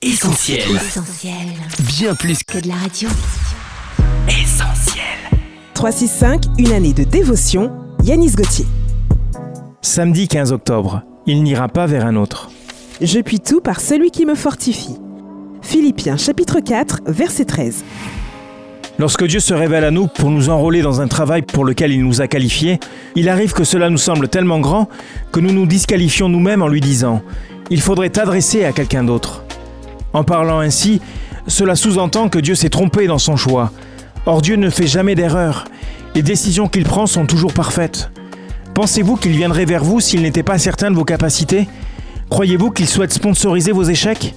Essentiel. Essentiel. Bien plus Que de la radio. qu'essentiel. 365, une année de dévotion, Yanis Gauthier. Samedi 15 octobre, il n'ira pas vers un autre. Je puis tout par celui qui me fortifie. Philippiens chapitre 4, verset 13. Lorsque Dieu se révèle à nous pour nous enrôler dans un travail pour lequel il nous a qualifiés, il arrive que cela nous semble tellement grand que nous nous disqualifions nous-mêmes en lui disant ⁇ Il faudrait t'adresser à quelqu'un d'autre ⁇ En parlant ainsi, cela sous-entend que Dieu s'est trompé dans son choix. Or Dieu ne fait jamais d'erreur. Les décisions qu'il prend sont toujours parfaites. Pensez-vous qu'il viendrait vers vous s'il n'était pas certain de vos capacités? Croyez-vous qu'il souhaite sponsoriser vos échecs?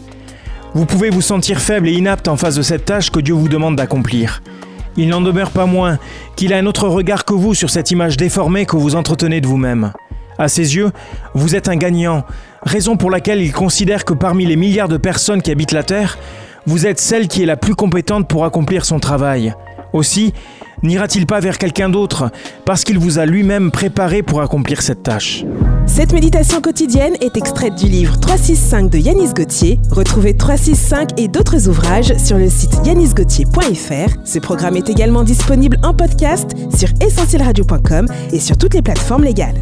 Vous pouvez vous sentir faible et inapte en face de cette tâche que Dieu vous demande d'accomplir. Il n'en demeure pas moins qu'il a un autre regard que vous sur cette image déformée que vous entretenez de vous-même. À ses yeux, vous êtes un gagnant, raison pour laquelle il considère que parmi les milliards de personnes qui habitent la Terre, vous êtes celle qui est la plus compétente pour accomplir son travail. Aussi, n'ira-t-il pas vers quelqu'un d'autre parce qu'il vous a lui-même préparé pour accomplir cette tâche Cette méditation quotidienne est extraite du livre 365 de Yanis Gauthier. Retrouvez 365 et d'autres ouvrages sur le site yanisgauthier.fr. Ce programme est également disponible en podcast sur essentielradio.com et sur toutes les plateformes légales.